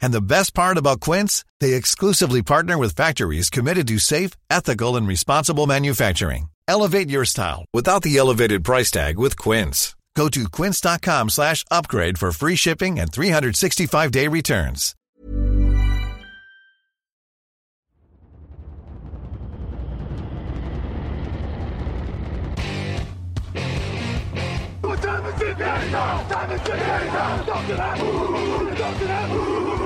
And the best part about Quince, they exclusively partner with factories committed to safe, ethical, and responsible manufacturing. Elevate your style without the elevated price tag with Quince. Go to quince.com slash upgrade for free shipping and 365-day returns. Time is it? Time is it now? Don't do that. Don't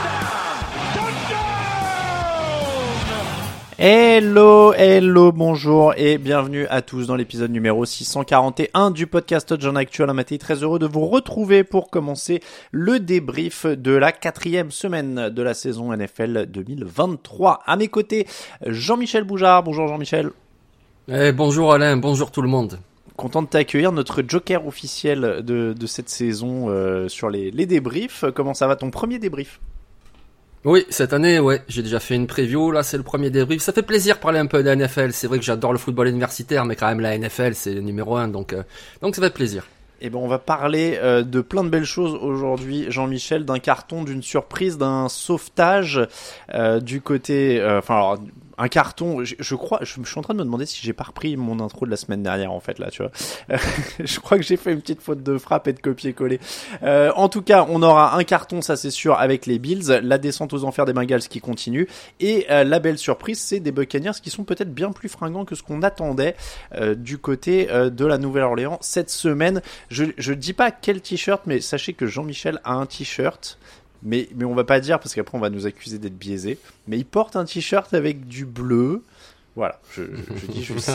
Hello, hello, bonjour et bienvenue à tous dans l'épisode numéro 641 du podcast John Actual Amaté. Très heureux de vous retrouver pour commencer le débrief de la quatrième semaine de la saison NFL 2023. À mes côtés, Jean-Michel Boujard. Bonjour Jean-Michel. Eh, bonjour Alain, bonjour tout le monde. Content de t'accueillir, notre joker officiel de, de cette saison euh, sur les, les débriefs. Comment ça va ton premier débrief? Oui, cette année, ouais, j'ai déjà fait une preview, là c'est le premier débrief. Ça fait plaisir de parler un peu de la NFL, c'est vrai que j'adore le football universitaire, mais quand même la NFL c'est le numéro un, donc, euh, donc ça fait plaisir. Eh ben, on va parler euh, de plein de belles choses aujourd'hui, Jean-Michel, d'un carton, d'une surprise, d'un sauvetage euh, du côté, euh, enfin, alors, un carton. Je, crois, je, suis en train de me demander si j'ai pas repris mon intro de la semaine dernière en fait là, tu vois. je crois que j'ai fait une petite faute de frappe et de copier-coller. Euh, en tout cas, on aura un carton, ça c'est sûr, avec les Bills, la descente aux enfers des Bengals qui continue et euh, la belle surprise, c'est des Buccaneers qui sont peut-être bien plus fringants que ce qu'on attendait euh, du côté euh, de la Nouvelle-Orléans cette semaine. Je je dis pas quel t-shirt, mais sachez que Jean-Michel a un t-shirt mais, mais on va pas dire parce qu'après on va nous accuser d'être biaisés. Mais il porte un t-shirt avec du bleu. Voilà, je, je, dis juste.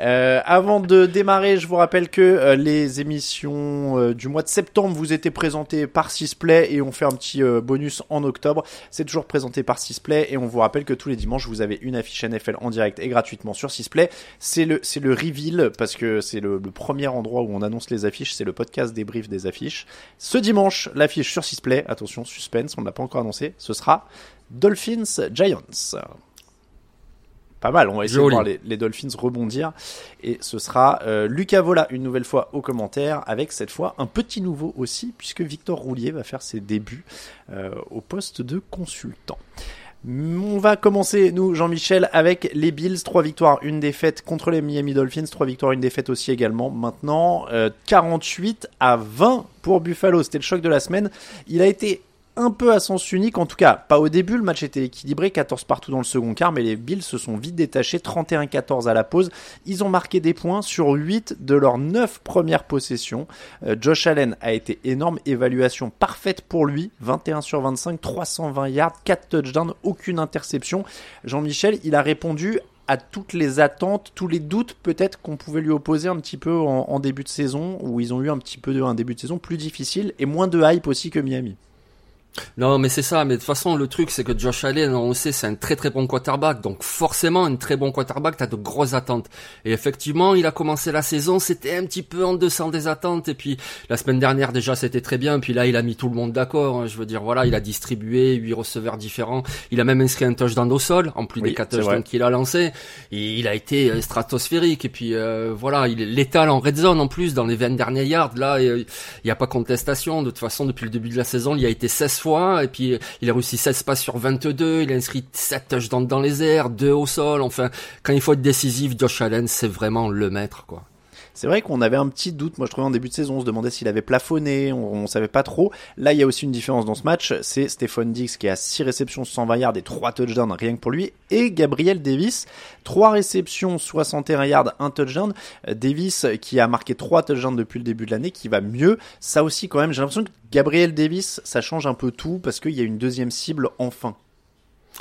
euh, avant de démarrer, je vous rappelle que euh, les émissions euh, du mois de septembre vous étaient présentées par Sisplay et on fait un petit euh, bonus en octobre. C'est toujours présenté par Sisplay et on vous rappelle que tous les dimanches vous avez une affiche NFL en direct et gratuitement sur Sisplay. C'est le c'est le reveal parce que c'est le, le premier endroit où on annonce les affiches. C'est le podcast débrief des affiches. Ce dimanche, l'affiche sur Sisplay. Attention, suspense, on l'a pas encore annoncé. Ce sera Dolphins Giants pas mal. On va essayer Joli. de voir les, les Dolphins rebondir. Et ce sera euh, Lucas Vola une nouvelle fois aux commentaires avec cette fois un petit nouveau aussi puisque Victor Roulier va faire ses débuts euh, au poste de consultant. On va commencer, nous, Jean-Michel, avec les Bills. Trois victoires, une défaite contre les Miami Dolphins. Trois victoires, une défaite aussi également. Maintenant, euh, 48 à 20 pour Buffalo. C'était le choc de la semaine. Il a été un peu à sens unique, en tout cas pas au début, le match était équilibré, 14 partout dans le second quart, mais les Bills se sont vite détachés, 31-14 à la pause. Ils ont marqué des points sur 8 de leurs 9 premières possessions. Euh, Josh Allen a été énorme, évaluation parfaite pour lui, 21 sur 25, 320 yards, 4 touchdowns, aucune interception. Jean-Michel, il a répondu à toutes les attentes, tous les doutes peut-être qu'on pouvait lui opposer un petit peu en, début de saison, où ils ont eu un petit peu de, un début de saison plus difficile et moins de hype aussi que Miami. Non, mais c'est ça. Mais de toute façon, le truc, c'est que Josh Allen, on le sait, c'est un très très bon quarterback. Donc forcément, un très bon quarterback, t'as de grosses attentes. Et effectivement, il a commencé la saison, c'était un petit peu en deçà des attentes. Et puis la semaine dernière, déjà, c'était très bien. Puis là, il a mis tout le monde d'accord. hein. Je veux dire, voilà, il a distribué huit receveurs différents. Il a même inscrit un touchdown au sol, en plus Oui, des quatre touchdowns qu'il a lancés. Et il a été euh, stratosphérique. Et puis euh, voilà, il est létal en red zone en plus dans les 20 derniers yards. Là, euh, il n'y a pas contestation. De toute façon, depuis le début de la saison, il y a été 16 fois. Et puis, euh, il a réussi 16 passes sur 22. Il a inscrit 7 touchdowns dans les airs, 2 au sol. Enfin, quand il faut être décisif, Josh Allen, c'est vraiment le maître, quoi. C'est vrai qu'on avait un petit doute, moi je trouvais en début de saison, on se demandait s'il avait plafonné, on, on savait pas trop. Là, il y a aussi une différence dans ce match, c'est Stephon Diggs qui a 6 réceptions, 120 yards et 3 touchdowns rien que pour lui, et Gabriel Davis, 3 réceptions, 61 yards, 1 touchdown. Davis qui a marqué 3 touchdowns depuis le début de l'année, qui va mieux. Ça aussi quand même, j'ai l'impression que Gabriel Davis, ça change un peu tout parce qu'il y a une deuxième cible enfin.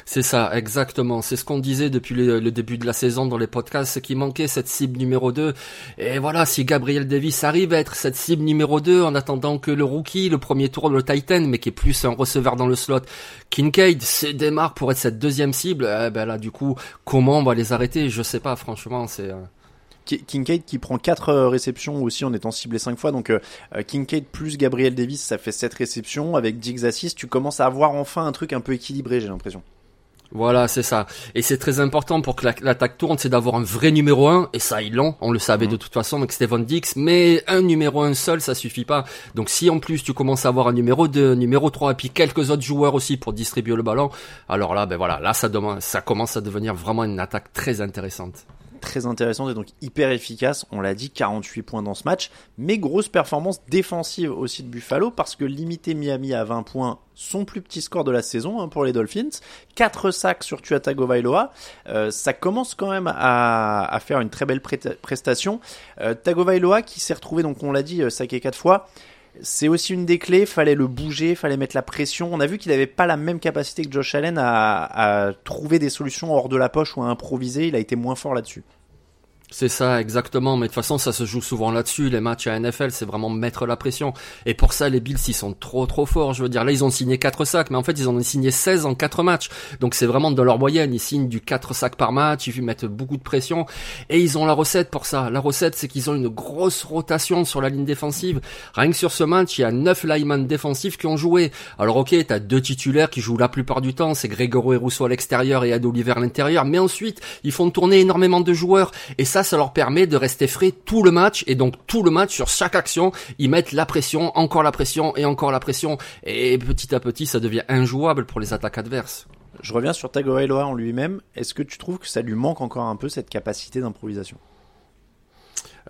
C'est ça, exactement. C'est ce qu'on disait depuis le, début de la saison dans les podcasts, c'est qu'il manquait cette cible numéro 2. Et voilà, si Gabriel Davis arrive à être cette cible numéro 2 en attendant que le rookie, le premier tour, le Titan, mais qui est plus un receveur dans le slot, Kincaid se démarre pour être cette deuxième cible, eh ben là, du coup, comment on va les arrêter? Je sais pas, franchement, c'est... Euh, Kincaid qui prend 4 euh, réceptions aussi en étant ciblé 5 fois. Donc euh, Kincaid plus Gabriel Davis, ça fait 7 réceptions. Avec Diggs assist, tu commences à avoir enfin un truc un peu équilibré, j'ai l'impression. Voilà, c'est ça. Et c'est très important pour que l'attaque tourne, c'est d'avoir un vrai numéro 1, et ça ils l'ont, on le savait de toute façon avec Steven Dix, mais un numéro 1 seul, ça suffit pas. Donc si en plus tu commences à avoir un numéro 2, numéro 3, et puis quelques autres joueurs aussi pour distribuer le ballon, alors là, ben voilà, là ça, ça commence à devenir vraiment une attaque très intéressante très intéressante et donc hyper efficace. On l'a dit, 48 points dans ce match. Mais grosse performance défensive aussi de Buffalo parce que limiter Miami à 20 points, son plus petit score de la saison hein, pour les Dolphins. 4 sacs sur Tua Tagovailoa. Euh, ça commence quand même à, faire une très belle prestation. Euh, Tagovailoa qui s'est retrouvé, donc on l'a dit, euh, saqué 4 fois c'est aussi une des clés. Fallait le bouger, fallait mettre la pression. On a vu qu'il n'avait pas la même capacité que Josh Allen à, trouver des solutions hors de la poche ou à improviser. Il a été moins fort là-dessus. C'est ça, exactement. Mais de toute façon, ça se joue souvent là-dessus. Les matchs à NFL, c'est vraiment mettre la pression. Et pour ça, les Bills, ils sont trop, trop forts. Je veux dire, là, ils ont signé 4 sacs, mais en fait, ils en ont signé 16 en 4 matchs. Donc, c'est vraiment de leur moyenne. Ils signent du 4 sacs par match. Ils mettent beaucoup de pression. Et ils ont la recette pour ça. La recette, c'est qu'ils ont une grosse rotation sur la ligne défensive. Rien que sur ce match, il y a 9 linemen défensifs qui ont joué. Alors, ok, t'as deux titulaires qui jouent la plupart du temps. C'est Grégory Rousseau à l'extérieur et Ad Oliver à l'intérieur. Mais ensuite, ils font tourner énormément de joueurs. Et ça, ça leur permet de rester frais tout le match et donc tout le match sur chaque action, ils mettent la pression, encore la pression et encore la pression et petit à petit ça devient injouable pour les attaques adverses. Je reviens sur Tagovailoa en lui-même. Est-ce que tu trouves que ça lui manque encore un peu cette capacité d'improvisation?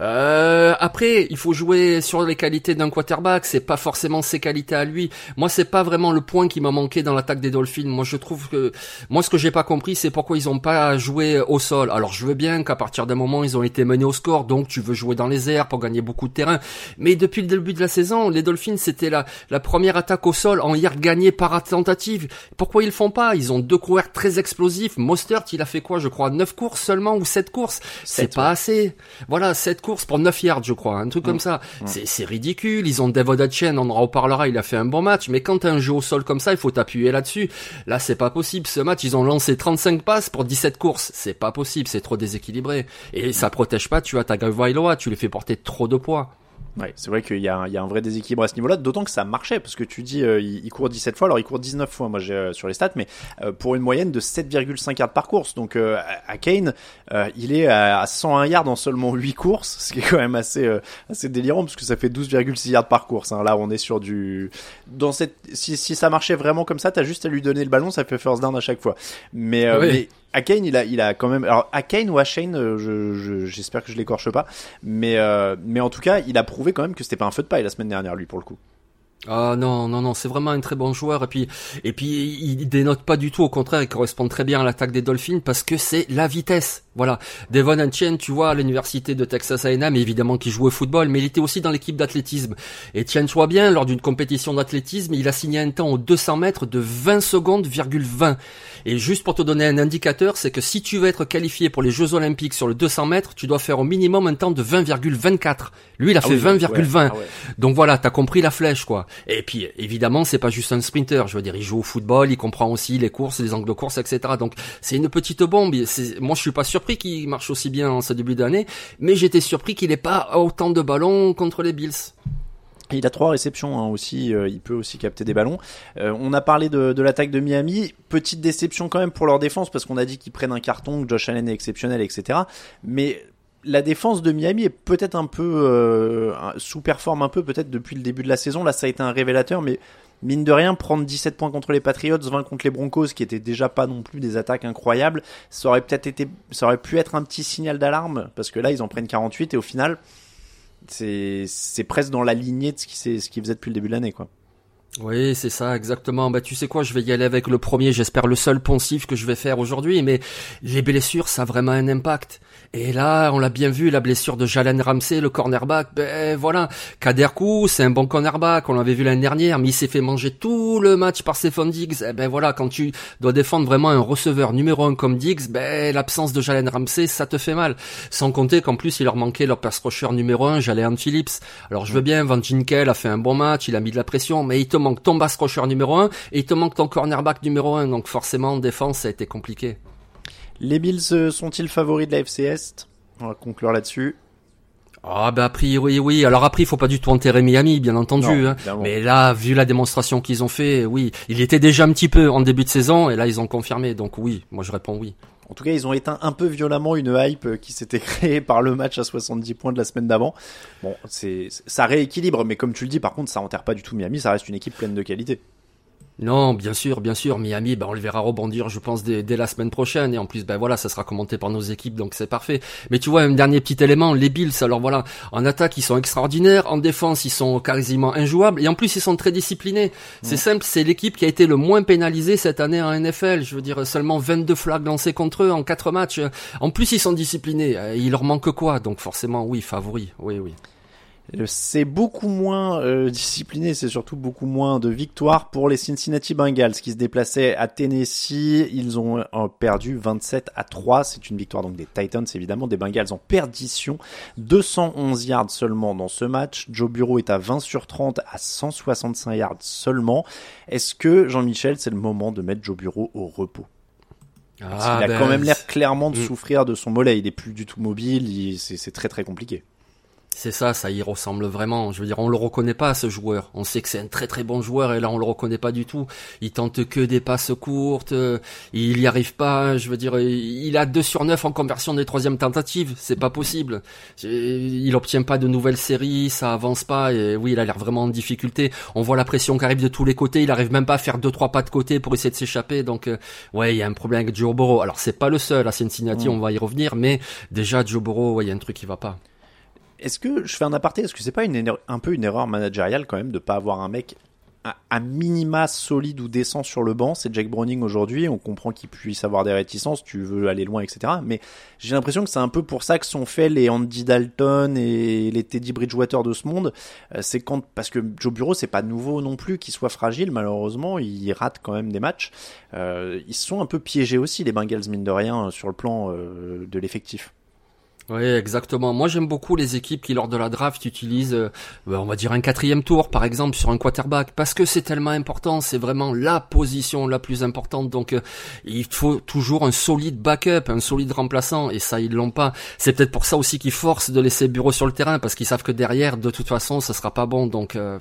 Euh, après, il faut jouer sur les qualités d'un quarterback. C'est pas forcément ses qualités à lui. Moi, c'est pas vraiment le point qui m'a manqué dans l'attaque des Dolphins. Moi, je trouve que moi, ce que j'ai pas compris, c'est pourquoi ils ont pas joué au sol. Alors, je veux bien qu'à partir d'un moment, ils ont été menés au score, donc tu veux jouer dans les airs pour gagner beaucoup de terrain. Mais depuis le début de la saison, les Dolphins c'était la, la première attaque au sol en hier gagnée par tentative. Pourquoi ils font pas? Ils ont deux coureurs très explosifs. Mostert, il a fait quoi Je crois 9 courses seulement ou 7 courses? C'est pas assez. Voilà, 7 courses pour 9 yards, je crois, un truc comme mm. ça. Mm. C'est ridicule. Ils ont Devon Chain, on en reparlera, il a fait un bon match, mais quand un jeu au sol comme ça, il faut t'appuyer là-dessus. Là, c'est pas possible. Ce match, ils ont lancé 35 passes pour 17 courses. C'est pas possible, c'est trop déséquilibré. Et ça protège pas, tu as ta Gavailoa, tu les fais porter trop de poids. Ouais, c'est vrai qu'il y, y, a un vrai déséquilibre à ce niveau-là, d'autant que ça marchait, parce que tu dis euh, il, court 17 fois, alors il court 19 fois, moi j'ai euh, sur les stats, mais euh, pour une moyenne de 7,5 yards par course. Donc à Kane, il est à 101 yards en seulement 8 courses, ce qui est quand même assez assez délirant, parce que ça fait 12,6 yards par course. Hein. Là, on est sur du dans cette si, si ça marchait vraiment comme ça, t'as juste à lui donner le ballon, ça fait first down à chaque fois. Mais, mais Akane, il a, il a quand même. Alors, Akane ou Ashane, euh, je, j'espère que je l'écorche pas. Mais, euh, mais en tout cas, il a prouvé quand même que c'était pas un feu de paille la semaine dernière, lui, pour le coup. Ah non non non c'est vraiment un très bon joueur et puis et puis il dénote pas du tout au contraire il correspond très bien à l'attaque des Dolphins parce que c'est la vitesse voilà. Devon Etienne tu vois à l'université de Texas A&M évidemment qui jouait au football mais il était aussi dans l'équipe d'athlétisme. Etienne soit bien lors d'une compétition d'athlétisme il a signé un temps aux 200 mètres de 20 secondes 20 et juste pour te donner un indicateur c'est que si tu veux être qualifié pour les Jeux Olympiques sur le 200 mètres tu dois faire au minimum un temps de 20,24 lui il a ah fait 20,20 ah donc voilà t'as compris la flèche quoi. Et puis évidemment, c'est pas juste un sprinter. Je veux dire, il joue au football, il comprend aussi les courses, les angles de course, etc. Donc c'est une petite bombe. Moi, je suis pas surpris qu'il marche aussi bien en ce début d'année, mais j'étais surpris qu'il ait pas autant de ballons contre les Bills. Il a trois réceptions hein, aussi, euh, il peut aussi capter des ballons. Euh, on a parlé de, de l'attaque de Miami, petite déception quand même pour leur défense parce qu'on a dit qu'ils prennent un carton, que Josh Allen est exceptionnel, etc. Mais la défense de Miami est peut-être un peu euh, sous-performe un peu peut-être depuis le début de la saison. Là, ça a été un révélateur, mais mine de rien, prendre 17 points contre les Patriots, 20 contre les Broncos, qui étaient déjà pas non plus des attaques incroyables, ça aurait peut-être été, ça aurait pu être un petit signal d'alarme parce que là, ils en prennent 48 et au final, c'est c'est presque dans la lignée de ce qui ce qui faisait depuis le début de l'année quoi. Oui, c'est ça, exactement. Bah, tu sais quoi, je vais y aller avec le premier, j'espère le seul poncif que je vais faire aujourd'hui, mais les blessures, ça a vraiment un impact. Et là, on l'a bien vu, la blessure de Jalen Ramsey, le cornerback, ben voilà. Kader c'est un bon cornerback, on l'avait vu l'année dernière, mais il s'est fait manger tout le match par Stephon Diggs. Eh ben voilà, quand tu dois défendre vraiment un receveur numéro un comme Diggs, ben l'absence de Jalen Ramsey, ça te fait mal. Sans compter qu'en plus, il leur manquait leur pass rusher numéro un, Jalen Phillips. Alors je veux bien, Van Ginkel a fait un bon match, il a mis de la pression, mais il te manque ton pass rusher numéro un et il te manque ton cornerback numéro un. Donc forcément, en défense, ça a été compliqué. Les Bills euh, sont-ils favoris de la FC Est? On va conclure là-dessus. Ah bah a priori oui. Alors après il faut pas du tout enterrer Miami bien entendu. hein. Mais là vu la démonstration qu'ils ont fait, oui, il était déjà un petit peu en début de saison et là ils ont confirmé. Donc oui, moi je réponds oui. En tout cas, ils ont éteint un peu violemment une hype qui s'était créée par le match à 70 points de la semaine d'avant. Bon, c'est ça rééquilibre, mais comme tu le dis, par contre, ça enterre pas du tout Miami. Ça reste une équipe pleine de qualité. Non, bien sûr, bien sûr. Miami, ben, on le verra rebondir, je pense, dès, la semaine prochaine. Et en plus, ben voilà, ça sera commenté par nos équipes, donc c'est parfait. Mais tu vois, un dernier petit élément, les Bills, alors voilà, en attaque, ils sont extraordinaires. En défense, ils sont quasiment injouables. Et en plus, ils sont très disciplinés. C'est simple, c'est l'équipe qui a été le moins pénalisée cette année en NFL. Je veux dire, seulement 22 flags lancés contre eux en 4 matchs. En plus, ils sont disciplinés. Il leur manque quoi? Donc forcément, oui, favori. Oui, oui. C'est beaucoup moins euh, discipliné, c'est surtout beaucoup moins de victoires pour les Cincinnati Bengals qui se déplaçaient à Tennessee. Ils ont euh, perdu 27 à 3. C'est une victoire donc des Titans évidemment, des Bengals en perdition. 211 yards seulement dans ce match. Joe Bureau est à 20 sur 30 à 165 yards seulement. Est-ce que Jean-Michel, c'est le moment de mettre Joe Bureau au repos? Ah, il a quand ben, même l'air clairement de mm. souffrir de son mollet. Il est plus du tout mobile. C'est très très compliqué. C'est ça, ça y ressemble vraiment. Je veux dire, on le reconnaît pas ce joueur. On sait que c'est un très très bon joueur et là on le reconnaît pas du tout. Il tente que des passes courtes, euh, il y arrive pas. Je veux dire, il a 2 sur 9 en conversion des troisièmes tentatives. C'est pas possible. Il obtient pas de nouvelles séries, ça avance pas et oui, il a l'air vraiment en difficulté. On voit la pression qui arrive de tous les côtés. Il arrive même pas à faire deux trois pas de côté pour essayer de s'échapper. Donc euh, ouais, il y a un problème avec Joe Burrow. Alors c'est pas le seul à Cincinnati, on va y revenir, mais déjà Joe Burrow, ouais, il y a un truc qui va pas. Est-ce que je fais un aparté Est-ce que c'est pas un peu une erreur managériale quand même de pas avoir un mec à, minima solide ou décent sur le banc? C'est Jack Browning aujourd'hui. On comprend qu'il puisse avoir des réticences. Tu veux aller loin, etc. Mais j'ai l'impression que c'est un peu pour ça que sont faits les Andy Dalton et les Teddy Bridgewater de ce monde. Euh, c'est quand parce que Joe Bureau c'est pas nouveau non plus qu'il soit fragile. Malheureusement, il rate quand même des matchs. Euh, ils sont un peu piégés aussi les Bengals mine de rien sur le plan euh, de l'effectif. Oui, exactement. Moi, j'aime beaucoup les équipes qui, lors de la draft, utilisent, euh, bah, on va dire, un quatrième tour, par exemple, sur un quarterback, parce que c'est tellement important. C'est vraiment la position la plus importante. Donc, euh, il faut toujours un solide backup, un solide remplaçant, et ça, ils l'ont pas. C'est peut-être pour ça aussi qu'ils forcent de laisser Bureau sur le terrain, parce qu'ils savent que derrière, de toute façon, ça sera pas bon. Donc, euh,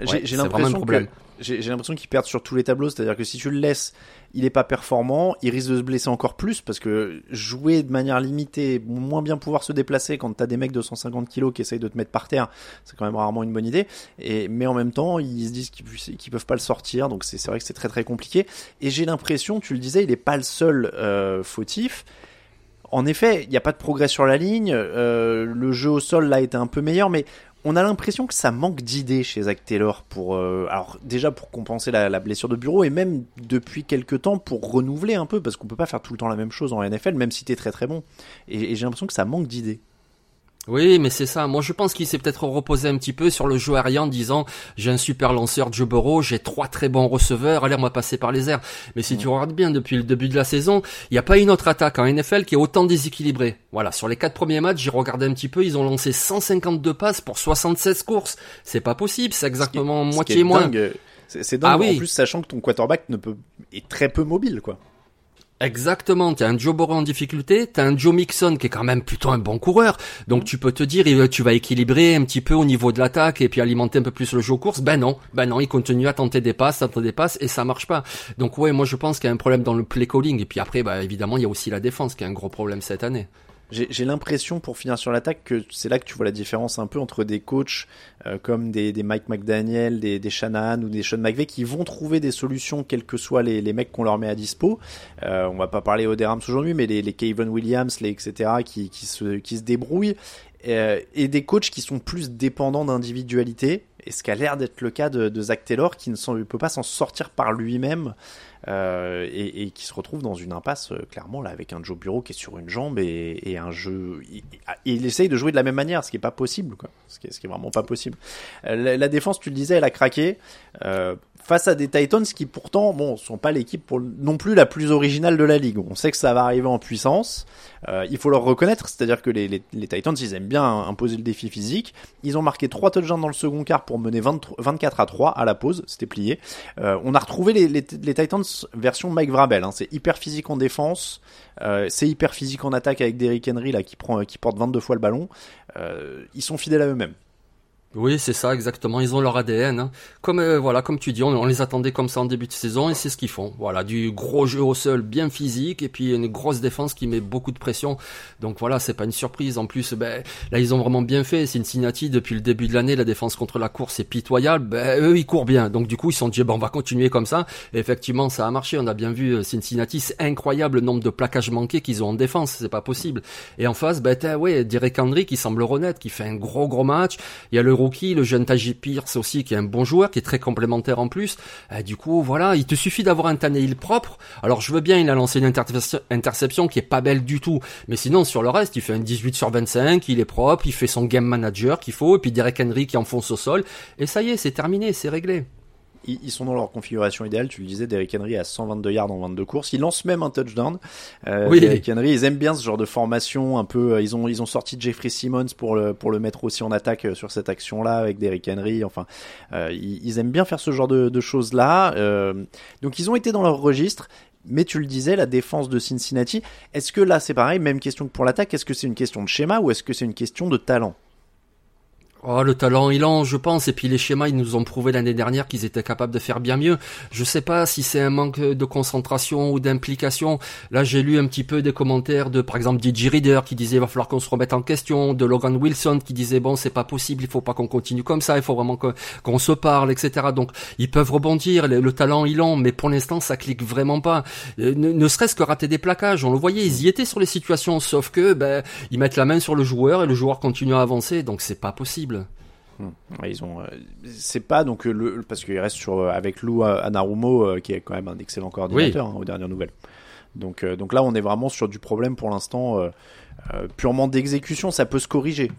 j'ai l'impression que j'ai l'impression qu'ils perdent sur tous les tableaux. C'est-à-dire que si tu le laisses, il est pas performant, il risque de se blesser encore plus parce que jouer de manière limitée, moins bien pouvoir se déplacer quand t'as des mecs de 150 kilos qui essayent de te mettre par terre, c'est quand même rarement une bonne idée. Et mais en même temps, ils se disent qu'ils peuvent pas le sortir, donc c'est vrai que c'est très très compliqué. Et j'ai l'impression, tu le disais, il est pas le seul euh, fautif. En effet, il n'y a pas de progrès sur la ligne. Euh, le jeu au sol là été un peu meilleur, mais on a l'impression que ça manque d'idées chez Zach Taylor pour, euh, déjà pour compenser la, blessure de bureau et même depuis quelques temps pour renouveler un peu parce qu'on peut pas faire tout le temps la même chose en NFL même si t'es très très bon. et j'ai l'impression que ça manque d'idées. Oui, mais c'est ça. Moi, je pense qu'il s'est peut-être reposé un petit peu sur le jeu aérien en disant j'ai un super lanceur Joe Burrow, j'ai trois très bons receveurs, allez, on va passer par les airs. Mais si tu regardes bien depuis le début de la saison, il n'y a pas une autre attaque en NFL qui est autant déséquilibrée. Voilà, sur les quatre premiers matchs, j'ai regardé un petit peu, ils ont lancé 152 passes pour 76 courses. C'est pas possible, c'est exactement moitié moins. C'est dingue, ah en plus sachant que ton quarterback ne peut est très peu mobile, quoi. Exactement, t'as un Joe Burrow en difficulté, t'as un Joe Mixon qui est quand même plutôt un bon coureur, donc tu peux te dire tu vas équilibrer un petit peu au niveau de l'attaque et puis alimenter un peu plus le jeu aux courses. Ben non, ben non, il continue à tenter des passes, tenter des passes et ça marche pas. Donc ouais, moi je pense qu'il y a un problème dans le play calling et puis après, bah évidemment il y a aussi la défense qui a un gros problème cette année. J'ai l'impression, pour finir sur l'attaque, que c'est là que tu vois la différence un peu entre des coachs euh, comme des, des, Mike McDaniel, des, des Shanahan ou des Sean McVay qui vont trouver des solutions, quels que soient les, les mecs qu'on leur met à dispo. Euh, on va pas parler aux Rams aujourd'hui, mais les, les Kevin Williams, les etc., qui, qui, se, qui se débrouillent. Euh, et des coachs qui sont plus dépendants d'individualité, et ce qui a l'air d'être le cas de, de Zach Taylor, qui ne peut pas s'en sortir par lui-même euh, et, qui se retrouve dans une impasse euh, clairement là avec un Joe Bureau qui est sur une jambe et, un jeu. Il, essaye de jouer de la même manière, ce qui est pas possible, quoi. Ce qui est, vraiment pas possible. Euh, la, défense, tu le disais, elle a craqué. Face à des Titans qui pourtant, bon, sont pas l'équipe non plus la plus originale de la ligue. On sait que ça va arriver en puissance. Euh, il faut leur reconnaître, c'est-à-dire que les, les, les, Titans, ils aiment bien imposer le défi physique. Ils ont marqué 3 touchdowns dans le second quart pour mener 20, 24 à 3 à la pause, c'était plié. Euh, on a retrouvé les, les, les Titans version Mike Vrabel. Hein. C'est hyper physique en défense, euh, c'est hyper physique en attaque avec Derrick Henry là qui prend, qui porte 22 fois le ballon. Euh, ils sont fidèles à eux-mêmes. Oui, c'est ça exactement. Ils ont leur ADN. Hein. Comme euh, voilà, comme tu dis, on, on, les attendait comme ça en début de saison et c'est ce qu'ils font. Voilà, du gros jeu au sol, bien physique et puis une grosse défense qui met beaucoup de pression. Donc voilà, c'est pas une surprise. En plus, ben là ils ont vraiment bien fait. Cincinnati depuis le début de l'année, la défense contre la course est pitoyable. Ben eux ils courent bien. Donc du coup ils sont dit bon on va continuer comme ça. Effectivement ça a marché. On a bien vu euh, Cincinnati, c'est incroyable le nombre de plaquages manqués qu'ils ont en défense. C'est pas possible. Et en face, ben ouais, Derek Henry qui semble honnête, qui fait un gros gros match. Il y a le jeune Taji Pierce aussi, qui est un bon joueur, qui est très complémentaire en plus. Et du coup, voilà, il te suffit d'avoir un Tannehill propre. Alors je veux bien, il a lancé une interception qui est pas belle du tout, mais sinon sur le reste, il fait un 18 sur 25, il est propre, il fait son game manager qu'il faut, et puis Derek Henry qui enfonce au sol, et ça y est, c'est terminé, c'est réglé ils sont dans leur configuration idéale. Tu le disais, Derrick Henry a 122 yards en 22 courses. Il lance même un touchdown. Euh, oui. Derrick Henry, ils aiment bien ce genre de formation un peu. Ils ont ils ont sorti Jeffrey Simmons pour le pour le mettre aussi en attaque sur cette action-là avec Derrick Henry. Enfin, euh, ils, ils, aiment bien faire ce genre de, de choses là. Euh, donc ils ont été dans leur registre. Mais tu le disais, la défense de Cincinnati, est-ce que là c'est pareil, même question que pour l'attaque, est-ce que c'est une question de schéma ou est-ce que c'est une question de talent? Oh, le talent, il en, je pense. Et puis les schémas, ils nous ont prouvé l'année dernière qu'ils étaient capables de faire bien mieux. Je sais pas si c'est un manque de concentration ou d'implication. Là, j'ai lu un petit peu des commentaires de, par exemple, DJ Reader qui disait il va falloir qu'on se remette en question, de Logan Wilson qui disait bon, c'est pas possible, il faut pas qu'on continue comme ça, il faut vraiment qu'on se parle, etc. Donc, ils peuvent rebondir. Le, le talent, ils l'ont, mais pour l'instant, ça clique vraiment pas. Euh, ne, ne serait-ce que rater des plaquages. On le voyait, ils y étaient sur les situations, sauf que, ben, ils mettent la main sur le joueur et le joueur continue à avancer. Donc, c'est pas possible. Hum. Ils ont, euh, c'est pas donc le parce qu'il reste sur euh, avec Lou Anarumo euh, qui est quand même un excellent coordinateur oui. hein, aux dernières nouvelles. Donc euh, donc là on est vraiment sur du problème pour l'instant euh, purement d'exécution. Ça peut se corriger.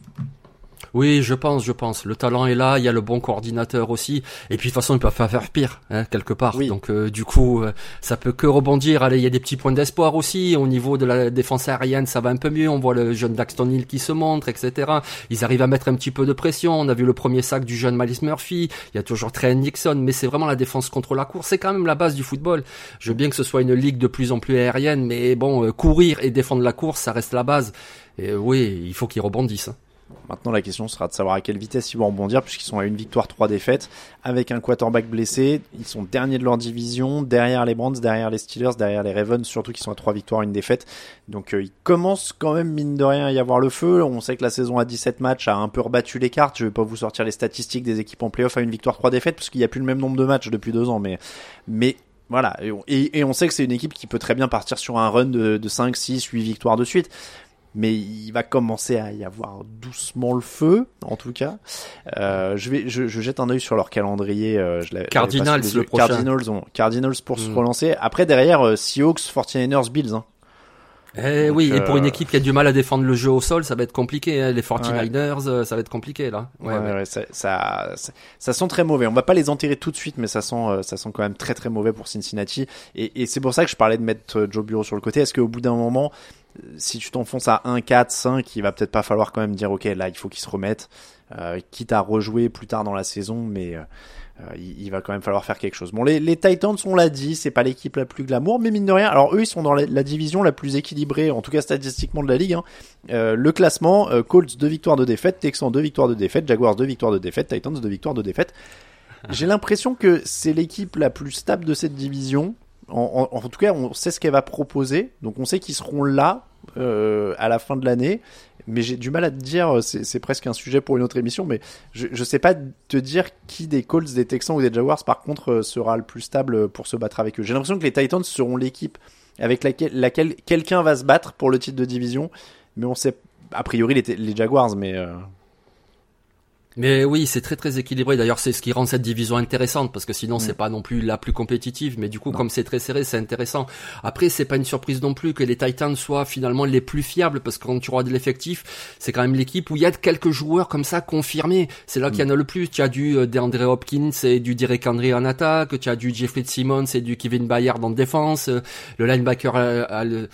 Oui, je pense, je pense. Le talent est là, il y a le bon coordinateur aussi. Et puis de toute façon, ils peuvent pas faire pire, hein, quelque part. Oui. Donc euh, du coup, euh, ça peut que rebondir. Allez, il y a des petits points d'espoir aussi. Au niveau de la défense aérienne, ça va un peu mieux. On voit le jeune Daxton Hill qui se montre, etc. Ils arrivent à mettre un petit peu de pression. On a vu le premier sac du jeune Malice Murphy. Il y a toujours Trey Nixon, mais c'est vraiment la défense contre la course. C'est quand même la base du football. Je veux bien que ce soit une ligue de plus en plus aérienne, mais bon, euh, courir et défendre la course, ça reste la base. Et oui, il faut qu'ils rebondissent. Hein. Maintenant, la question sera de savoir à quelle vitesse ils vont rebondir, puisqu'ils sont à une victoire, trois défaites, avec un quarterback blessé. Ils sont derniers de leur division, derrière les Browns, derrière les Steelers, derrière les Ravens, surtout qu'ils sont à trois victoires, une défaite. Donc, euh, il commence quand même, mine de rien, à y avoir le feu. On sait que la saison à 17 matchs a un peu rebattu les cartes. Je vais pas vous sortir les statistiques des équipes en playoff à une victoire, trois défaites, parce qu'il n'y a plus le même nombre de matchs depuis deux ans, mais, voilà, et, et, on sait que c'est une équipe qui peut très bien partir sur un run de, de 5, 6, 8 victoires de suite mais il va commencer à y avoir doucement le feu, en tout cas. Euh, je vais, je, je, jette un œil sur leur calendrier. Euh, je Cardinals, le prochain. Cardinals, ont, Cardinals pour mm. se relancer. Après, derrière, euh, Seahawks, 49ers, Bills. Hein. Eh Donc, oui, et pour une équipe qui a du mal à défendre le jeu au sol, ça va être compliqué. Hein. Les 49ers, ouais. ça va être compliqué là. Ouais, ouais, ouais. Ça, ça, ça, sent très mauvais. On va pas les enterrer tout de suite, mais ça sent, ça sent quand même très très mauvais pour Cincinnati. Et, et c'est pour ça que je parlais de mettre Joe Bureau sur le côté. Est-ce qu'au bout d'un moment, si tu t'enfonces à 1, 4, 5, il va peut-être pas falloir quand même dire ok là il faut qu'il se remette, euh, quitte à rejouer plus tard dans la saison, mais euh, il, il, va quand même falloir faire quelque chose. Bon les, les Titans on l'a dit, c'est pas l'équipe la plus glamour, mais mine de rien, alors eux ils sont dans la, la division la plus équilibrée, en tout cas statistiquement de la ligue. Hein. Euh, le classement, Colts 2 victoires de défaite, Texans 2 victoires de défaite, Jaguars 2 victoires de défaite, Titans 2 victoires de défaite. J'ai l'impression que c'est l'équipe la plus stable de cette division En, en, en tout cas, on sait ce qu'elle va proposer, donc on sait qu'ils seront là euh, à la fin de l'année. Mais j'ai du mal à te dire, c'est presque un sujet pour une autre émission, mais je, je sais pas te dire qui des Colts, des Texans ou des Jaguars, par contre, euh, sera le plus stable pour se battre avec eux. J'ai l'impression que les Titans seront l'équipe avec laquelle, quelqu'un va se battre pour le titre de division, mais on sait a priori les, les Jaguars, mais euh, mais oui, c'est très très équilibré. D'ailleurs, c'est ce qui rend cette division intéressante parce que sinon c'est pas non plus la plus compétitive. Mais du coup, comme c'est très serré, c'est intéressant. Après, c'est pas une surprise non plus que les Titans soient finalement les plus fiables parce que quand tu regardes l'effectif, c'est quand même l'équipe où il y a quelques joueurs comme ça confirmés. C'est là qu'il y en a le plus. Tu as du euh, DeAndre Hopkins et du Derek Henry en attaque. Tu as du Jeffrey Simmons et du Kevin Bayard en défense. Le linebacker euh,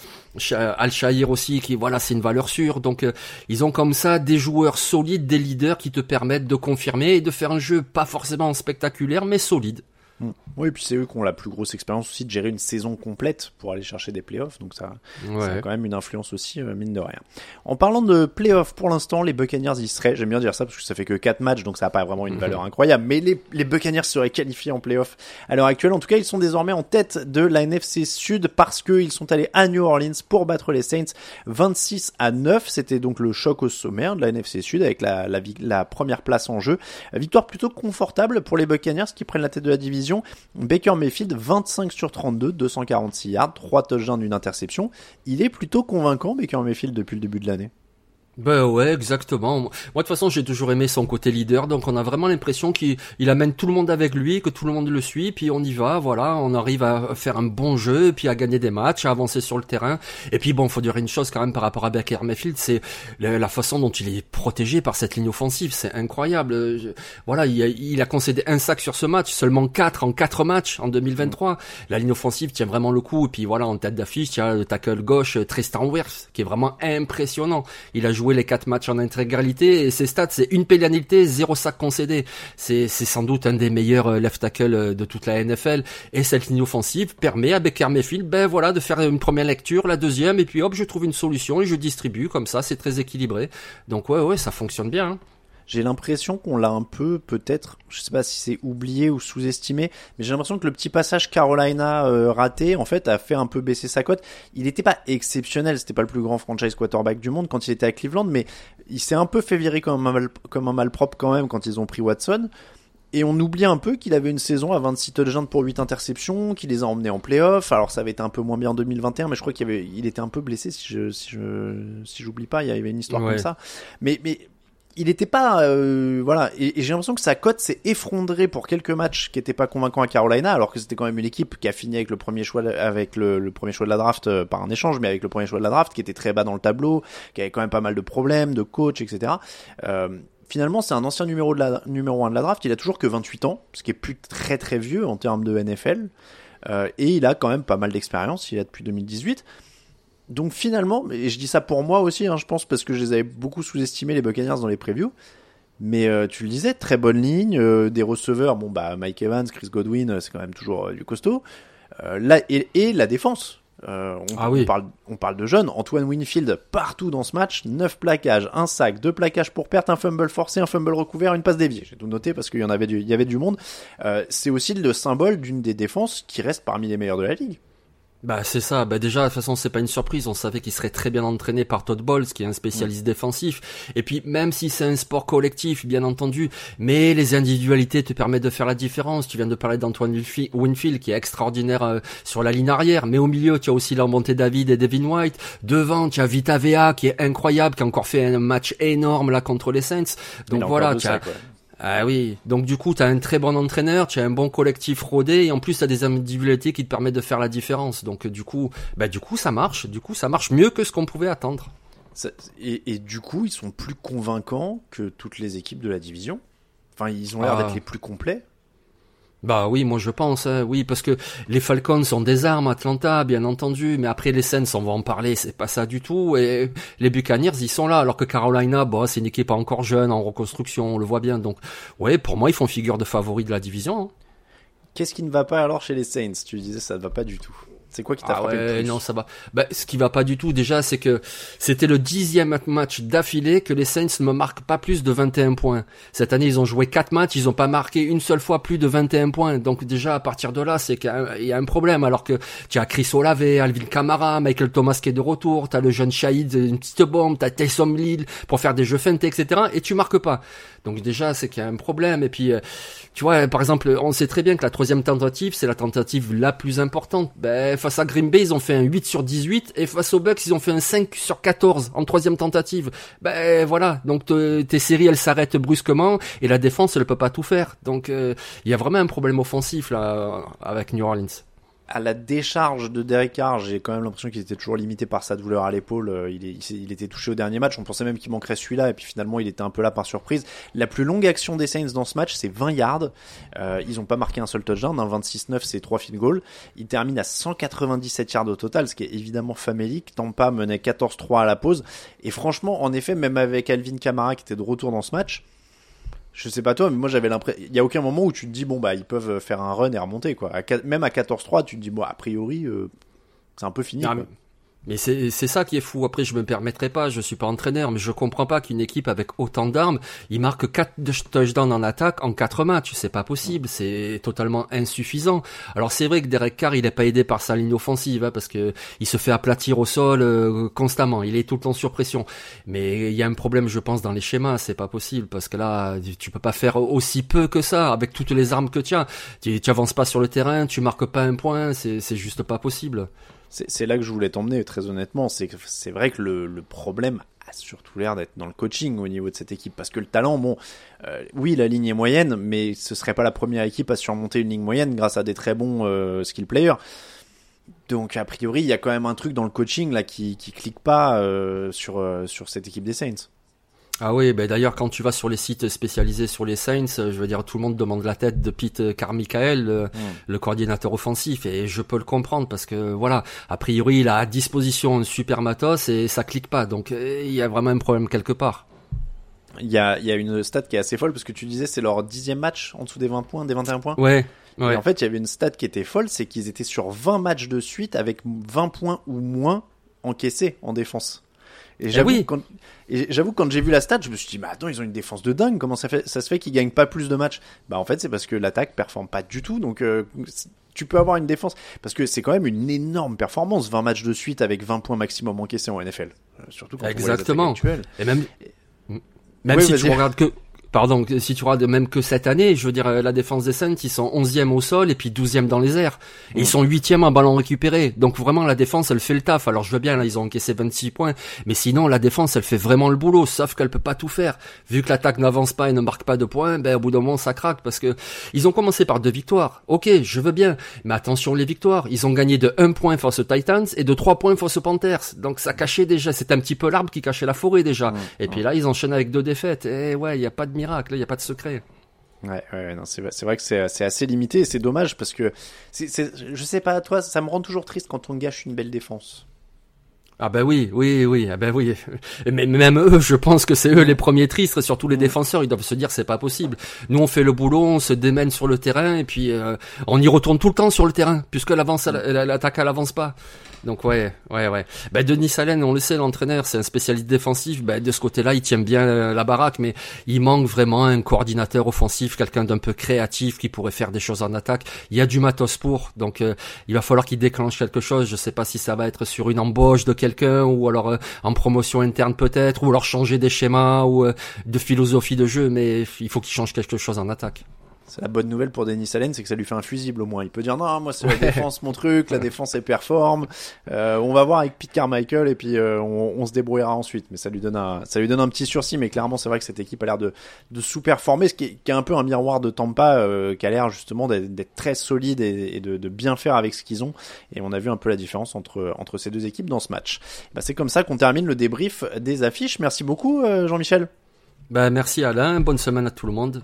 Al-Shahir aussi, qui voilà, c'est une valeur sûre. Donc euh, ils ont comme ça des joueurs solides, des leaders qui te permettent de confirmer et de faire un jeu pas forcément spectaculaire, mais solide. Mm. Oui, et puis c'est eux qui ont la plus grosse expérience aussi de gérer une saison complète pour aller chercher des playoffs, donc ça, ça a quand même une influence aussi, euh, mine de rien. En parlant de playoffs, pour l'instant, les Buccaneers y seraient, j'aime bien dire ça parce que ça fait que 4 matchs, donc ça n'a pas vraiment une mhm. valeur incroyable, mais les, les Buccaneers seraient qualifiés en playoffs à l'heure actuelle. En tout cas, ils sont désormais en tête de la NFC Sud parce qu'ils sont allés à New Orleans pour battre les Saints 26 à 9. C'était donc le choc au sommaire de la NFC Sud avec la, la, la première place en jeu. Victoire plutôt confortable pour les Buccaneers qui prennent la tête de la division. Baker Mayfield, 25 sur 32, 246 yards, 3 touchdowns, d'une interception. Il est plutôt convaincant, Baker Mayfield, depuis le début de l'année. Ben ouais, exactement. Moi, de toute façon, j'ai toujours aimé son côté leader, donc on a vraiment l'impression qu'il amène tout le monde avec lui, que tout le monde le suit, puis on y va, voilà, on arrive à faire un bon jeu, puis à gagner des matchs, à avancer sur le terrain. Et puis bon, faut dire une chose quand même par rapport à Baker Mayfield, c'est la façon dont il est protégé par cette ligne offensive, c'est incroyable. voilà, il a, concédé un sac sur ce match, seulement 4 en 4 matchs en 2023. La ligne offensive tient vraiment le coup, et puis voilà, en tête d'affiche, il y a le tackle gauche Tristan Wirfs, qui est vraiment impressionnant. Il a joué les quatre matchs en intégralité et ses stats c'est une pénalité, zéro sac concédé. C'est sans doute un des meilleurs euh, left tackle euh, de toute la NFL et cette ligne offensive permet à Baker Mayfield ben voilà de faire une première lecture, la deuxième et puis hop je trouve une solution et je distribue comme ça, c'est très équilibré. Donc ouais ouais ça fonctionne bien. Hein j'ai l'impression qu'on l'a un peu, peut-être, je sais pas si c'est oublié ou sous-estimé, mais j'ai l'impression que le petit passage Carolina euh, raté, en fait, a fait un peu baisser sa cote. Il n'était pas exceptionnel, c'était pas le plus grand franchise quarterback du monde quand il était à Cleveland, mais il s'est un peu fait virer comme un, mal, comme un malpropre quand même quand ils ont pris Watson. Et on oublie un peu qu'il avait une saison à 26 touchdowns pour 8 interceptions, qu'il les a emmenés en playoff. Alors ça avait été un peu moins bien en 2021, mais je crois qu'il avait, il était un peu blessé si je, si je, si j'oublie pas. Il y avait une histoire comme ça. Mais, mais il n'était pas euh, voilà et, j'ai l'impression que sa cote s'est effondrée pour quelques matchs qui n'étaient pas convaincants à Carolina alors que c'était quand même une équipe qui a fini avec le premier choix avec le, premier choix de la draft euh, par un échange mais avec le premier choix de la draft qui était très bas dans le tableau qui avait quand même pas mal de problèmes de coach etc euh, finalement c'est un ancien numéro de la numéro 1 de la draft il a toujours que 28 ans ce qui est plus très très vieux en termes de NFL et il a quand même pas mal d'expérience il a depuis 2018 donc finalement, et je dis ça pour moi aussi, hein, je pense, parce que je les avais beaucoup sous-estimés les Buccaneers dans les previews. Mais euh, tu le disais, très bonne ligne, euh, des receveurs, bon bah Mike Evans, Chris Godwin, euh, c'est quand même toujours du costaud. là, et, la défense. On, ah oui. on, parle, on parle de jeunes. Antoine Winfield partout dans ce match, 9 plaquages, un sac, deux plaquages pour perte, un fumble forcé, un fumble recouvert, une passe déviée. J'ai tout noté parce qu'il y en avait du, il y avait du monde. c'est aussi le symbole d'une des défenses qui reste parmi les meilleures de la ligue. Bah c'est ça. Bah déjà de toute façon c'est pas une surprise. On savait qu'il serait très bien entraîné par Todd Bowles, qui est un spécialiste défensif. Et puis même si c'est un sport collectif, bien entendu, mais les individualités te permettent de faire la différence. Tu viens de parler d'Antoine Winfield qui est extraordinaire euh, sur la ligne arrière, mais au milieu tu as aussi la montée David et Devin White. Devant tu as Vita Vea qui est incroyable, qui a encore fait un match énorme là contre les Saints. Donc voilà, tu as, ah oui, donc du coup, tu as un très bon entraîneur, tu as un bon collectif rodé, et en plus, tu as des individualités qui te permettent de faire la différence. Donc du coup, bah, du coup, ça marche. Du coup, ça marche mieux que ce qu'on pouvait attendre. et, du coup, ils sont plus convaincants que toutes les équipes de la division. Enfin, ils ont l'air ah. d'être les plus complets. Bah oui, moi je pense, hein, oui, parce que les Falcons sont des armes, Atlanta, bien entendu, mais après les Saints, on va en parler, c'est pas ça du tout, et les Buccaneers, ils sont là, alors que Carolina, bah, c'est une équipe encore jeune, en reconstruction, on le voit bien, donc, ouais, pour moi, ils font figure de favoris de la division. Hein. Qu'est-ce qui ne va pas alors chez les Saints? Tu disais ça ne va pas du tout. C'est quoi qui t'a Ah frappé le ouais, plus non, ça va. Bah, ce qui va pas du tout, déjà, c'est que c'était le dixième match d'affilée que les Saints ne marquent pas plus de 21 points. Cette année, ils ont joué quatre matchs, ils ont pas marqué une seule fois plus de 21 points. Donc déjà, à partir de là, c'est qu'il y a un- il y a un problème. Alors que tu as Chris Olave, Alvin Kamara, Michael Thomas qui est de retour, t'as le jeune Shahid, une petite bombe, t'as Taysom Hill pour faire des jeux feintés, etc. Et tu marques pas. Donc déjà, c'est qu'il y a un problème. Et puis, euh, tu vois, par exemple, on sait très bien que la troisième tentative, c'est la tentative la plus importante. Ben, face à Green Bay, ils ont fait un 8 sur 18, et face aux Bucks, ils ont fait un 5 sur 14 en troisième tentative. Ben voilà, donc te- tes séries, elles s'arrêtent brusquement, et la défense, elle peut pas tout faire. Donc euh, il y a vraiment un problème offensif là avec New Orleans. À la décharge de Derek Carr, j'ai quand même l'impression qu'il était toujours limité par sa douleur à l'épaule. Euh, Il, il était touché au dernier match. On pensait même qu'il manquerait celui-là, et puis finalement, il était un peu là par surprise. La plus longue action des Saints dans ce match, c'est 20 yards. Euh, ils ont pas marqué un seul touchdown. Un 26-9, c'est 3 field goals. Ils terminent à 197 yards au total, ce qui est évidemment famélique. Tampa menait 14-3 à la pause. Et franchement, en effet, même avec Alvin Kamara qui était de retour dans ce match, je sais pas toi, mais moi j'avais l'impression. Il y a aucun moment où tu te dis, bon, bah, ils peuvent faire un run et remonter, quoi. À même à 14-3, tu te dis, bon, a priori, euh, c'est un peu fini. Quoi. Mais- c'est ça qui est fou. Après, je me permettrai pas, je suis pas entraîneur, mais je comprends pas qu'une équipe avec autant d'armes, il marque 4 touchdowns en attaque en 4 matchs. C'est pas possible, c'est totalement insuffisant. Alors c'est vrai que Derek Carr, il est pas aidé par sa ligne offensive, hein, parce que il se fait aplatir au sol euh, constamment. Il est tout le temps sur pression. Mais il y a un problème, je pense, dans les schémas. C'est pas possible parce que là, tu peux pas faire aussi peu que ça avec toutes les armes que tu as. Tu, tu avances pas sur le terrain, tu marques pas un point. C'est juste pas possible. C'est là que je voulais t'emmener, très honnêtement. C'est vrai que le, problème a surtout l'air d'être dans le coaching au niveau de cette équipe. Parce que le talent, bon, euh, oui, la ligne est moyenne, mais ce serait pas la première équipe à surmonter une ligne moyenne grâce à des très bons euh, skill players. Donc, a priori, il y a quand même un truc dans le coaching là qui, clique pas euh, sur cette équipe des Saints. Ah oui, ben d'ailleurs quand tu vas sur les sites spécialisés sur les Saints, euh, je veux dire tout le monde demande la tête de Pete Carmichael, le, le coordinateur offensif, et je peux le comprendre parce que voilà, a priori il a à disposition un super matos et ça clique pas, donc euh, il y a vraiment un problème quelque part. Il y a, il y a une stat qui est assez folle parce que tu disais c'est leur dixième match en dessous des 20 points, des 21 points. Ouais, Et ouais. en fait, il y avait une stat qui était folle, c'est qu'ils étaient sur 20 matchs de suite avec 20 points ou moins encaissés en défense. Et j'avoue, oui. quand, j'avoue, quand j'ai vu la stat, je me suis dit, mais attends, ils ont une défense de dingue. Comment ça fait, ça se fait qu'ils gagnent pas plus de matchs? Bah, en fait, c'est parce que l'attaque performe pas du tout. Donc, euh, tu peux avoir une défense. Parce que c'est quand même une énorme performance. 20 matchs de suite avec 20 points maximum encaissés en NFL. Euh, surtout quand on voit les Exactement. actuelles. Et même, même Oui, si tu regardes que, pardon, si tu regardes même que cette année, je veux dire, euh, la défense des Saints, ils sont 11e au sol et puis 12e dans les airs. Et ils sont 8e en ballon récupéré. Donc vraiment, la défense, elle fait le taf. Alors je veux bien, là, ils ont encaissé 26 points. Mais sinon, la défense, elle fait vraiment le boulot. Sauf qu'elle peut pas tout faire. Vu que l'attaque n'avance pas et ne marque pas de points, ben, au bout d'un moment, ça craque parce que ils ont commencé par deux victoires. Ok, je veux bien. Mais attention, les victoires. Ils ont gagné de 1 point face aux Titans et de 3 points face aux Panthers. Donc ça cachait déjà, c'est un petit peu l'arbre qui cachait la forêt déjà. et puis là, ils enchaînent avec deux défaites. Et ouais, il y a pas de miracle, il y a pas de secret. Ouais, ouais, non, c'est vrai- c'est vrai que c'est c'est assez limité et c'est dommage parce que c'est c'est- je sais pas, toi, ça me rend toujours triste quand on gâche une belle défense. Ah ben oui, oui, oui, ah ben oui. Mais même eux, je pense que c'est eux les premiers tristes, surtout les défenseurs, ils doivent se dire c'est pas possible. Nous on fait le boulot, on se démène sur le terrain et puis euh, on y retourne tout le temps sur le terrain puisque l'avance, elle- l'attaque elle avance pas. Donc ouais, ouais, ouais. Ben Denis Allen, on le sait, l'entraîneur, c'est un spécialiste défensif. Ben de ce côté-là, il tient bien euh, la baraque, mais il manque vraiment un coordinateur offensif, quelqu'un d'un peu créatif qui pourrait faire des choses en attaque. Il y a du matos pour, donc euh, il va falloir qu'il déclenche quelque chose. Je sais pas si ça va être sur une embauche de quelqu'un ou alors euh, en promotion interne peut-être, ou alors changer des schémas ou de philosophie de jeu, mais il faut qu'il change quelque chose en attaque. C'est la bonne nouvelle pour Denis Allen, c'est que ça lui fait un fusible au moins. Il peut dire non, moi c'est la défense mon truc, la défense elle performe. Euh, on va voir avec Pete Carmichael et puis euh, on, on se débrouillera ensuite. Mais ça lui donne un, ça lui donne un petit sursis. Mais clairement c'est vrai que cette équipe a l'air de, de sous-performer, ce qui est, qui est un peu un miroir de Tampa, euh, qui a l'air justement d'être très solide et, et de, de bien faire avec ce qu'ils ont. Et on a vu un peu la différence entre entre ces deux équipes dans ce match. Bah, c'est comme ça qu'on termine le débrief des affiches. Merci beaucoup Jean-Michel. Ben merci Alain, bonne semaine à tout le monde.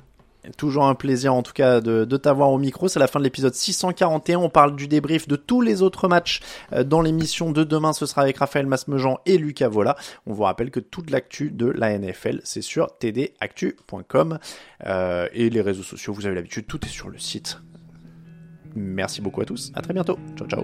Toujours un plaisir en tout cas de, de t'avoir au micro. C'est la fin de l'épisode 641. On parle du débrief de tous les autres matchs euh, dans l'émission de demain. Ce sera avec Raphaël Masmejean et Lucas Vola. On vous rappelle que toute l'actu de la NFL, c'est sur tdactu.com. Euh, et les réseaux sociaux, vous avez l'habitude, tout est sur le site. Merci beaucoup à tous. À très bientôt. Ciao, ciao.